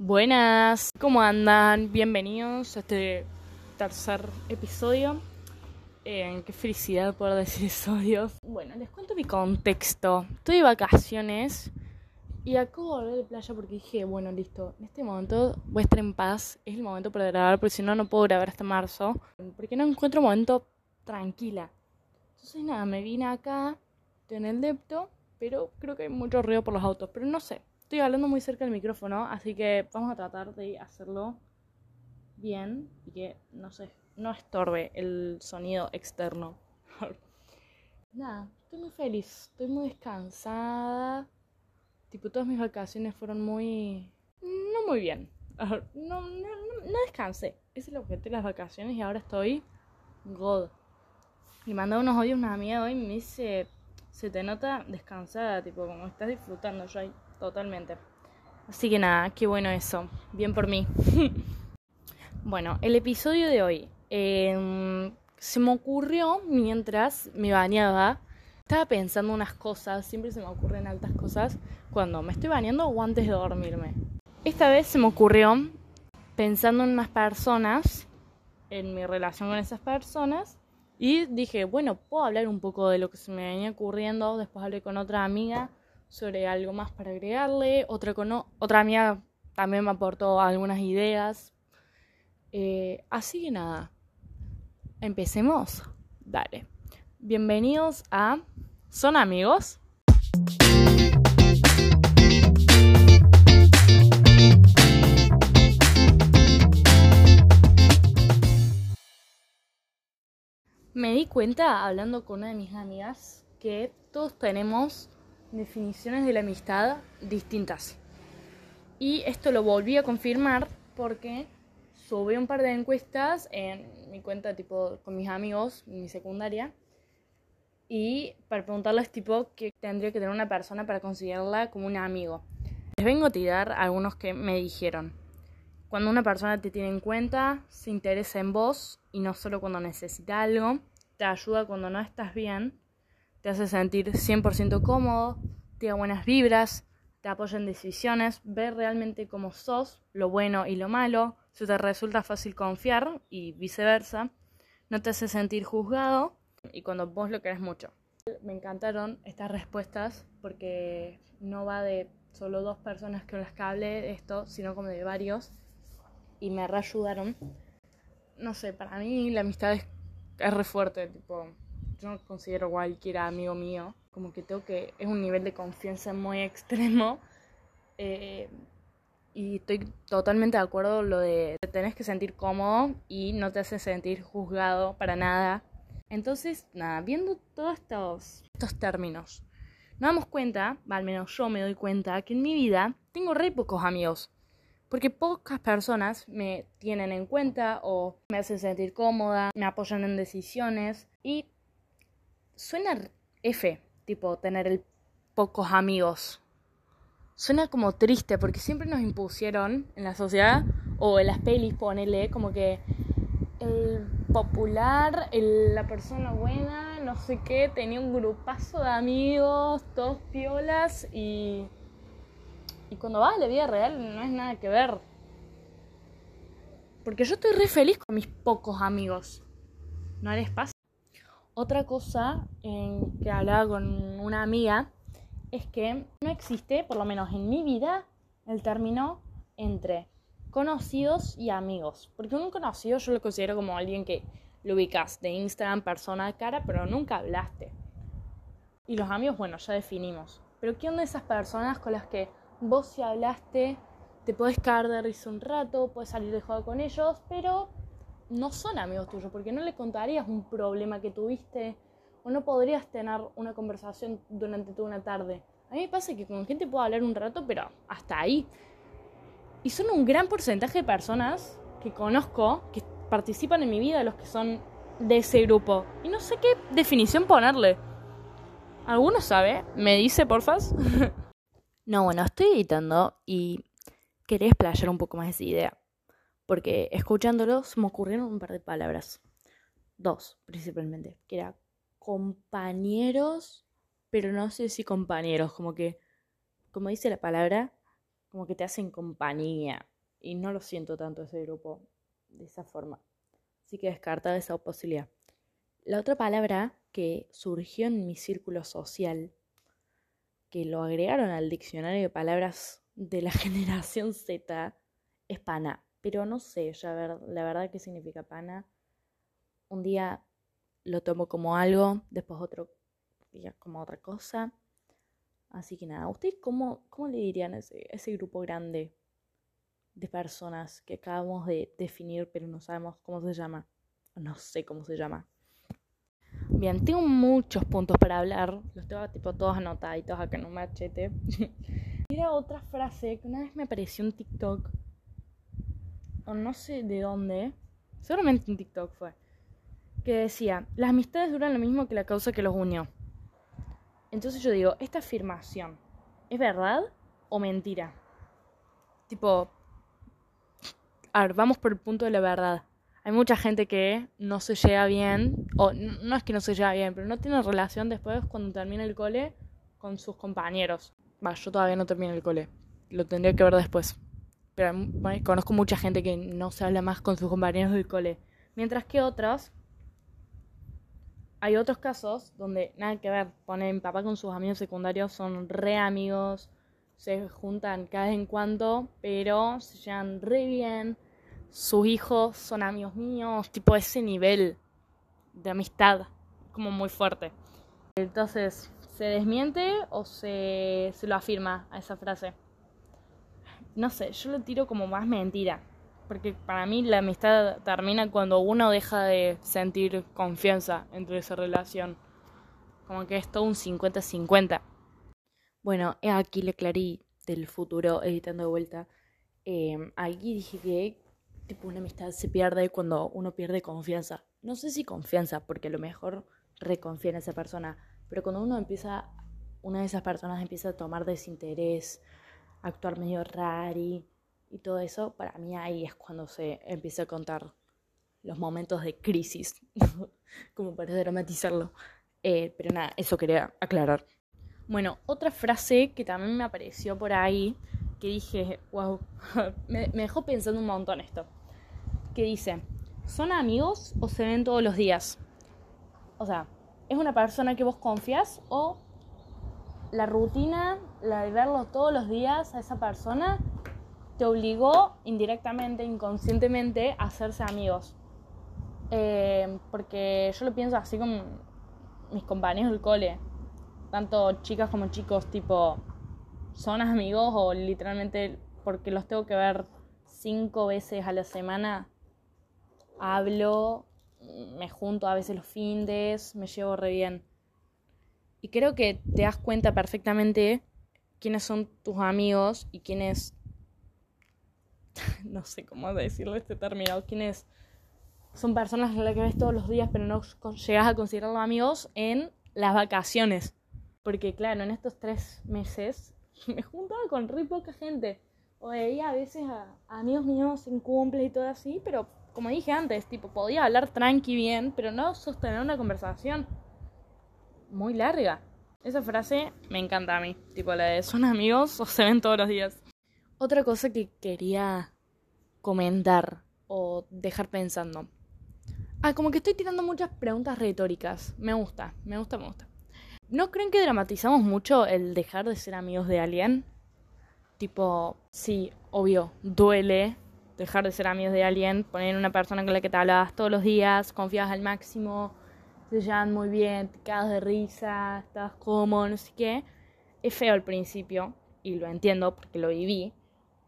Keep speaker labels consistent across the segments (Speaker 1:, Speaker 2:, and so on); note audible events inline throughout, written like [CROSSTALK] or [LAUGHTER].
Speaker 1: Buenas, ¿cómo andan? Bienvenidos a este tercer episodio. Eh, qué felicidad poder decir eso, Dios. Bueno, les cuento mi contexto. Estoy de vacaciones y acabo de volver de playa porque dije, bueno, listo, en este momento voy a estar en paz. Es el momento para grabar, porque si no, no puedo grabar hasta marzo. Porque no encuentro un momento tranquila. Entonces, nada, me vine acá, en el depto, pero creo que hay mucho ruido por los autos. Pero no sé, estoy hablando muy cerca del micrófono, así que vamos a tratar de hacerlo bien y que, no sé, no estorbe el sonido externo. [LAUGHS] Nada, estoy muy feliz, estoy muy descansada. Tipo, todas mis vacaciones fueron muy... no muy bien. [LAUGHS] No, no, no, descansé. Ese es el objeto de las vacaciones y ahora estoy... God. Y mandé unos odios una amiga hoy y me dice... Se te nota descansada, tipo, como estás disfrutando yo ahí, totalmente. Así que nada, qué bueno eso. Bien por mí. [LAUGHS] bueno, el episodio de hoy Em, se me ocurrió mientras me bañaba. Estaba pensando unas cosas, siempre se me ocurren altas cosas cuando me estoy bañando o antes de dormirme. Esta vez se me ocurrió pensando en unas personas, en mi relación con esas personas, y dije, bueno, puedo hablar un poco de lo que se me venía ocurriendo. Después hablé con otra amiga sobre algo más para agregarle. Otra, otra amiga también me aportó algunas ideas. Eh, así que nada, Empecemos. Dale. Bienvenidos a ¿Son amigos? Me di cuenta, hablando con una de mis amigas, que todos tenemos definiciones de la amistad distintas. Y esto lo volví a confirmar porque subí un par de encuestas en mi cuenta tipo con mis amigos, en mi secundaria, y para preguntarles tipo qué tendría que tener una persona para considerarla como un amigo. Les vengo a tirar algunos que me dijeron. Cuando una persona te tiene en cuenta, se interesa en vos y no solo cuando necesita algo, te ayuda cuando no estás bien, te hace sentir 100% cómodo, te da buenas vibras, te apoya en decisiones, ve realmente cómo sos, lo bueno y lo malo, si te resulta fácil confiar y viceversa, no te hace sentir juzgado y cuando vos lo querés mucho. Me encantaron estas respuestas porque no va de solo dos personas que las que hablé de esto, sino como de varios y me reayudaron. No sé, para mí la amistad es, es re fuerte, tipo, yo no considero cualquiera amigo mío, como que tengo que, es un nivel de confianza muy [LAUGHS] extremo. Eh, y estoy totalmente de acuerdo lo de te tenés que sentir cómodo y no te hace sentir juzgado para nada. Entonces, nada, viendo todos estos, estos términos, nos damos cuenta, al menos yo me doy cuenta, que en mi vida tengo re pocos amigos. Porque pocas personas me tienen en cuenta o me hacen sentir cómoda, me apoyan en decisiones. Y suena F, tipo, tener el pocos amigos suena como triste porque siempre nos impusieron en la sociedad o en las pelis, ponele como que el popular, la persona buena, no sé qué, tenía un grupazo de amigos, todos piolas y, y cuando vas a la vida real no es nada que ver. Porque yo estoy re feliz con mis pocos amigos. ¿No les pasa? Otra cosa en que hablaba con una amiga es que no existe, por lo menos en mi vida, el término entre conocidos y amigos. Porque un conocido yo lo considero como alguien que lo ubicas de Instagram, persona de cara, pero nunca hablaste. Y los amigos, bueno, ya definimos. Pero ¿quién de esas personas con las que vos si hablaste, te podés caer de risa un rato, puedes salir de juego con ellos, pero no son amigos tuyos, porque no le contarías un problema que tuviste, o no podrías tener una conversación durante toda una tarde. A mí me pasa que con gente puedo hablar un rato, pero hasta ahí. Y son un gran porcentaje de personas que conozco, que participan en mi vida, los que son de ese grupo. Y no sé qué definición ponerle. ¿Alguno sabe? ¿Me dice, porfas? [LAUGHS] no, bueno, estoy editando y quería explayar un poco más esa idea. Porque escuchándolo se me ocurrieron un par de palabras. Dos, principalmente. Que era compañeros, pero no sé si compañeros, como que, como dice la palabra, como que te hacen compañía. Y no lo siento tanto ese grupo de esa forma. Así que descarta esa posibilidad. La otra palabra que surgió en mi círculo social, que lo agregaron al diccionario de palabras de la [LAUGHS] generación Z, es pana. Pero no sé ya ver, la verdad qué significa pana. Un día lo tomo como algo, después otro día como otra cosa. Así que nada, ¿ustedes cómo, cómo le dirían a ese, ese grupo grande de personas que acabamos de definir, pero no sabemos cómo se llama? No sé cómo se llama. Bien, tengo muchos puntos para hablar. Los tengo tipo todos anotaditos acá en un machete. [LAUGHS] Era otra frase que una vez me apareció en TikTok. O no sé de dónde. Seguramente en TikTok fue. Que decía, las amistades duran lo mismo que la causa que los unió. Entonces yo digo, esta afirmación, ¿es verdad o mentira? Tipo, a ver, vamos por el punto de la verdad. Hay mucha gente que no se llega bien, o no es que no se lleva bien, pero no tiene relación después cuando termina el cole con sus compañeros. Va, yo todavía no termino el cole, lo tendría que ver después. Pero conozco mucha gente que no se habla más con sus compañeros del cole. Mientras que otros hay otros casos donde nada que ver, ponen papá con sus amigos secundarios, son re amigos, se juntan cada vez en cuando, pero se llevan re bien, sus hijos son amigos míos, tipo ese nivel de amistad como muy fuerte. Entonces, ¿se desmiente o se, se lo afirma a esa frase? No sé, yo lo tiro como más mentira. Porque para mí la amistad termina cuando uno deja de sentir confianza entre esa relación. Como que es todo un 50-50. Bueno, aquí le clarí del futuro editando de vuelta. Eh, aquí dije que tipo una amistad se pierde cuando uno pierde confianza. No sé si confianza, porque a lo mejor reconfía en esa persona, pero cuando uno empieza, una de esas personas empieza a tomar desinterés, actuar medio rari, y todo eso, para mí ahí es cuando se empieza a contar los momentos de crisis, [LAUGHS] como para dramatizarlo. Eh, pero nada, eso quería aclarar. Bueno, otra frase que también me apareció por ahí, que dije, wow, [LAUGHS] me, me dejó pensando un montón esto, que dice, ¿son amigos o se ven todos los días? O sea, ¿es una persona que vos confías o la rutina, la de verlo todos los días a esa persona, te obligó indirectamente, inconscientemente, a hacerse amigos. Eh, porque yo lo pienso así con mis compañeros del cole, tanto chicas como chicos, tipo, son amigos o literalmente porque los tengo que ver cinco veces a la semana, hablo, me junto a veces los fines, me llevo re bien. Y creo que te das cuenta perfectamente quiénes son tus amigos y quiénes [LAUGHS] no sé cómo decirlo este término, quienes son personas a las que ves todos los días, pero no llegas a considerarlos amigos en las vacaciones. Porque claro, en estos tres meses [LAUGHS] me juntaba con re poca gente. O veía a veces a, amigos míos en cumple y todo así, pero como dije antes, tipo, podía hablar tranqui bien, pero no sostener una conversación muy larga. Esa frase me encanta a mí, tipo la de son amigos o se ven todos los días. Otra cosa que quería comentar o dejar pensando. Ah, como que estoy tirando muchas preguntas retóricas. Me gusta, me gusta, me gusta. ¿No creen que dramatizamos mucho el dejar de ser amigos de alguien? Tipo, sí, obvio, duele dejar de ser amigos de alguien, poner una persona con la que te hablas todos los días, confías al máximo, se llevan muy bien, te cagas de risa, estás cómodo, no sé qué. Es feo al principio, y lo entiendo porque lo viví,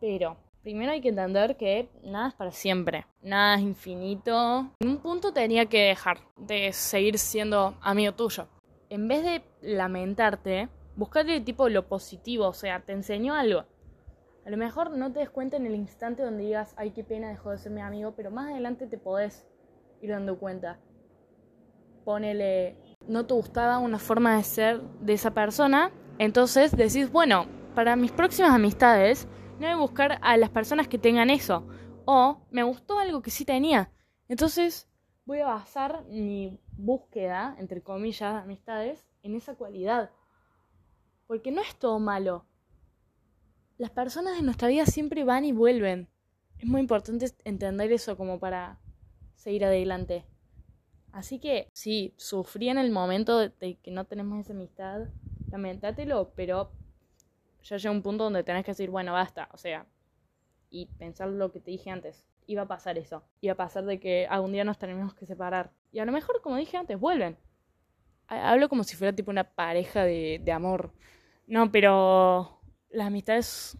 Speaker 1: pero primero hay que entender que nada es para siempre, nada es infinito. En un punto tenía que dejar de seguir siendo amigo tuyo. En vez de lamentarte, buscate tipo lo positivo, o sea, te enseñó algo. A lo mejor no te des cuenta en el instante donde digas, ay, qué pena, dejó de ser mi amigo, pero más adelante te podés ir dando cuenta. Ponele, no te gustaba una forma de ser de esa persona, entonces decís, bueno, para mis próximas amistades, no voy a buscar a las personas que tengan eso. O me gustó algo que sí tenía. Entonces voy a basar mi búsqueda, entre comillas, de amistades en esa cualidad. Porque no es todo malo. las personas en nuestra vida siempre van y vuelven. Es muy importante entender eso como para seguir adelante. Así que sí, sufrí en el momento de, que no tenemos esa amistad, lamentatelo, pero ya llega un punto donde tenés que decir, bueno, basta, o sea, y pensar lo que te dije antes. Iba a pasar eso. Iba a pasar de que algún día nos tenemos que separar. Y a lo mejor, como dije antes, vuelven. Hablo como si fuera tipo una pareja de, de amor. No, pero las amistades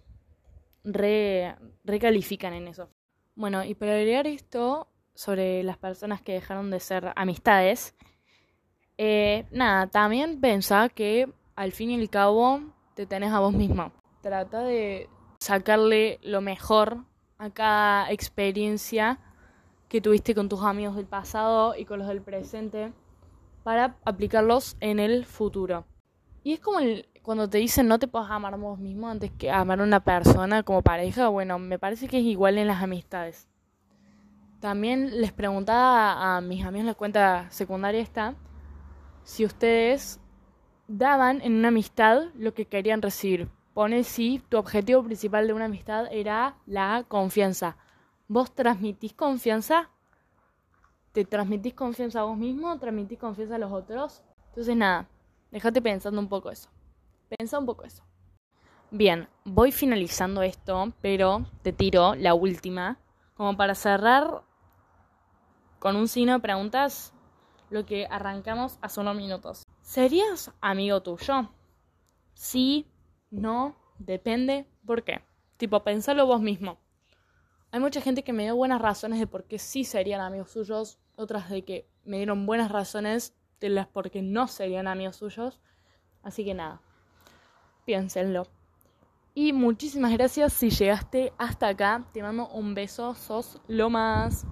Speaker 1: re, recalifican en eso. Bueno, y para agregar esto sobre las personas que dejaron de ser amistades, eh, nada, también pensá que al fin y al cabo te tenés a vos mismo. Trata de sacarle lo mejor a cada experiencia que tuviste con tus amigos del pasado y con los del presente para aplicarlos en el futuro. Y es como cuando te dicen no te puedes amar vos mismo antes que amar a una persona como pareja, bueno, me parece que es igual en las amistades. También les preguntaba a mis amigos en la cuenta secundaria esta si ustedes daban en una amistad lo que querían recibir. Pone si tu objetivo principal de una amistad era la confianza. ¿Vos transmitís confianza? ¿Te transmitís confianza a vos mismo? ¿Transmitís confianza a los otros? Entonces nada, déjate pensando un poco eso. Pensa un poco eso. Bien, voy finalizando esto, pero te tiro la última. Como para cerrar con un signo preguntas, lo que arrancamos hace unos minutos. ¿Serías amigo tuyo? Sí, no, depende, ¿por qué? Tipo, pensalo vos mismo. Hay mucha gente que me dio buenas razones de por qué sí serían amigos suyos, otras de que me dieron buenas razones de las por qué no serían amigos suyos. Así que nada, piénsenlo. Y muchísimas gracias si llegaste hasta acá. Te mando un beso, sos lo más.